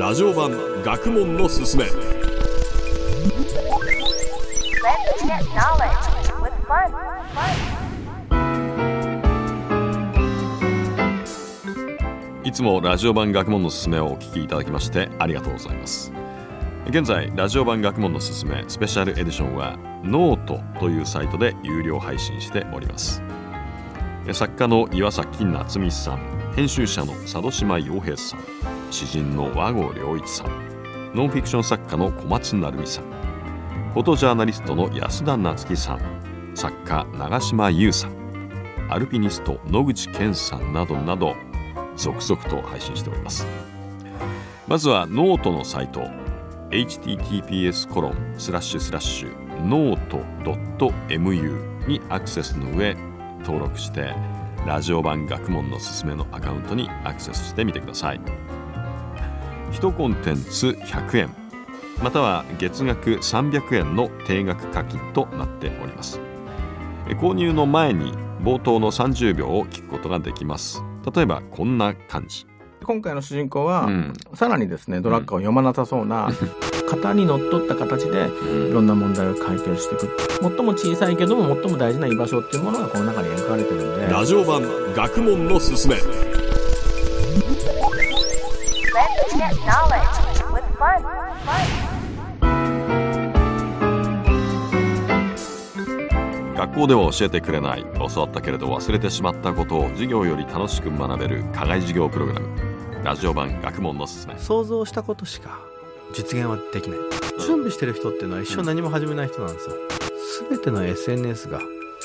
ラジオ版学問のすすめ。いつもラジオ版学問のすすめをお聞きいただきましてありがとうございます。現在ラジオ版学問のすすめスペシャルエディションはノートというサイトで有料配信しております。作家の岩崎夏海さん編集者の佐渡島庸平さん詩人の和合亮一さん。ノンフィクション作家の小松成美さん。フォトジャーナリストの安田菜津紀さん。作家長嶋有さん。アルピニスト野口健さんなどなど続々と配信しております。まずはノートのサイト。https コロンスラッシュスラッシュノート .mu にアクセスの上登録してラジオ版学問のすすめのアカウントにアクセスしてみてください。1コンテンツ100円。または月額300円の定額課金となっております。購入の前に冒頭の30秒を聞くことができます。例えばこんな感じ。今回の主人公は、うん。さらにですねドラッカーを読まなさそうな、型にのっとった形でいろんな問題を解決していく。最も小さいけども最も大事な居場所っていうものがこの中に描かれてるんで。ラジオ版学問のすすめ get knowledge with fun. Fun. 学校では教えてくれない教わったけれど忘れてしまったことを授業より楽しく学べる課外授業プログラムラジオ版学問のすすめ想像したことしか実現はできない準備してる人っていうのは一生何も始めない人なんですよ全ての SNS が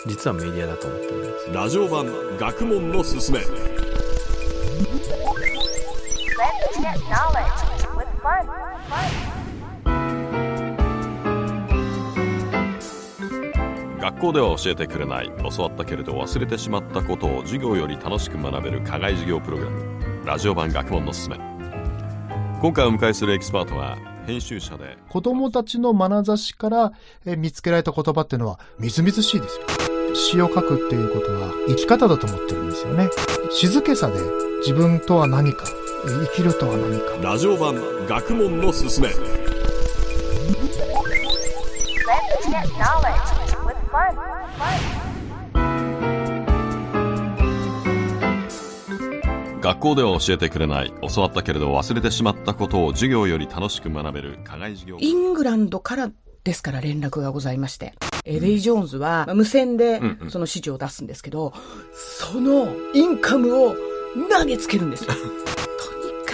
実はメディアだと思ってるんですラジオ版学問のすすめ学校では教えてくれない教わったけれど忘れてしまったことを授業より楽しく学べる課外授業プログラムラジオ版学問のすすめ今回お迎えするエキスパートは編集者で子供たちの眼差しからえ見つけられた言葉っていうのはみずみずしいですよ。詩を書くっていうことは生き方だと思ってるんですよね。静けさで自分とは何か、生きるとは何か。ラジオ版学問のすすめ.学校では教えてくれない教わったけれど忘れてしまったことを授業より楽しく学べる課外授業イングランドからですから連絡がございまして。エレイ・ジョーンズはまあ無線でうんうんその指示を出すんですけど、そのインカムを投げつけるんですよ。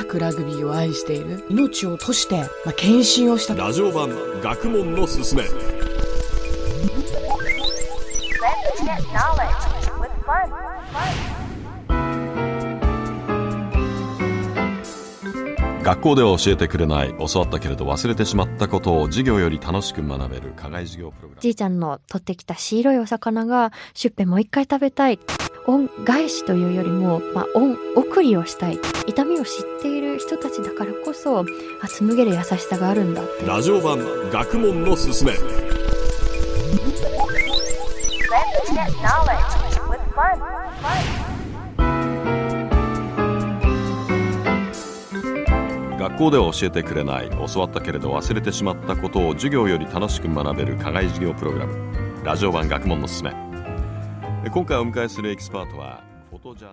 とにかくラグビーを愛している。命を賭して、まあ、献身をしたと。ラジオ版学問のすすめ.学校では教えてくれない教わったけれど忘れてしまったことを授業より楽しく学べる課外授業プログラムじいちゃんの取ってきた白いお魚が、シュッペもう一回食べたい。恩返しというよりも、まあ、恩送りをしたい。痛みを知っている人たちだからこそ、あ、紡げる優しさがあるんだ。ラジオ版学問のすすめ学校では教えてくれない教わったけれど忘れてしまったことを授業より楽しく学べる課外授業プログラムラジオ版学問のすすめ今回お迎えするエキスパートは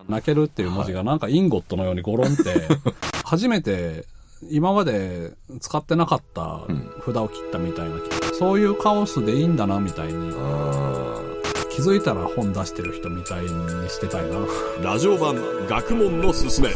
泣けるっていう文字がなんかインゴットのようにゴロンって、初めて今まで使ってなかった札を切ったみたいな、そういうカオスでいいんだなみたいに、気づいたら本出してる人みたいにしてたいな。ラジオ版学問のすすめ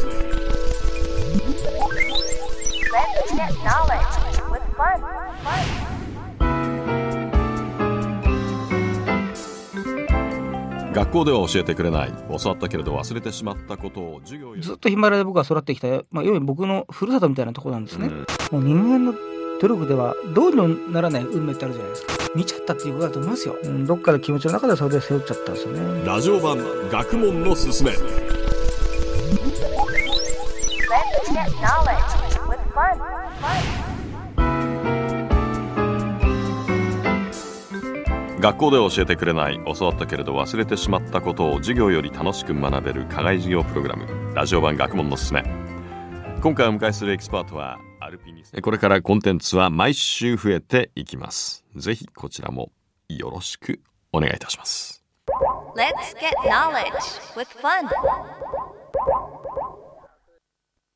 学校では教えてくれない教わったけれど忘れてしまったことを授業ずっとヒマラヤで僕は育ってきた、まあ、要は僕のふるさとみたいなところなんですね。うんもう人間の努力ではどうにもならない運命ってあるじゃないですか。見ちゃったっていうことだと思いますよ。うん、どっかで気持ちの中でそれで背負っちゃったんですよね。ラジオ版学問のすすめ学校で教えてくれない教わったけれど忘れてしまったことを授業より楽しく学べる課外授業プログラムラジオ版学問のすすめ。今回お迎えするエキスパートはアルピニスこれからコンテンツは毎週増えていきます。ぜひこちらもよろしくお願いいたします。Let's get knowledge with fun.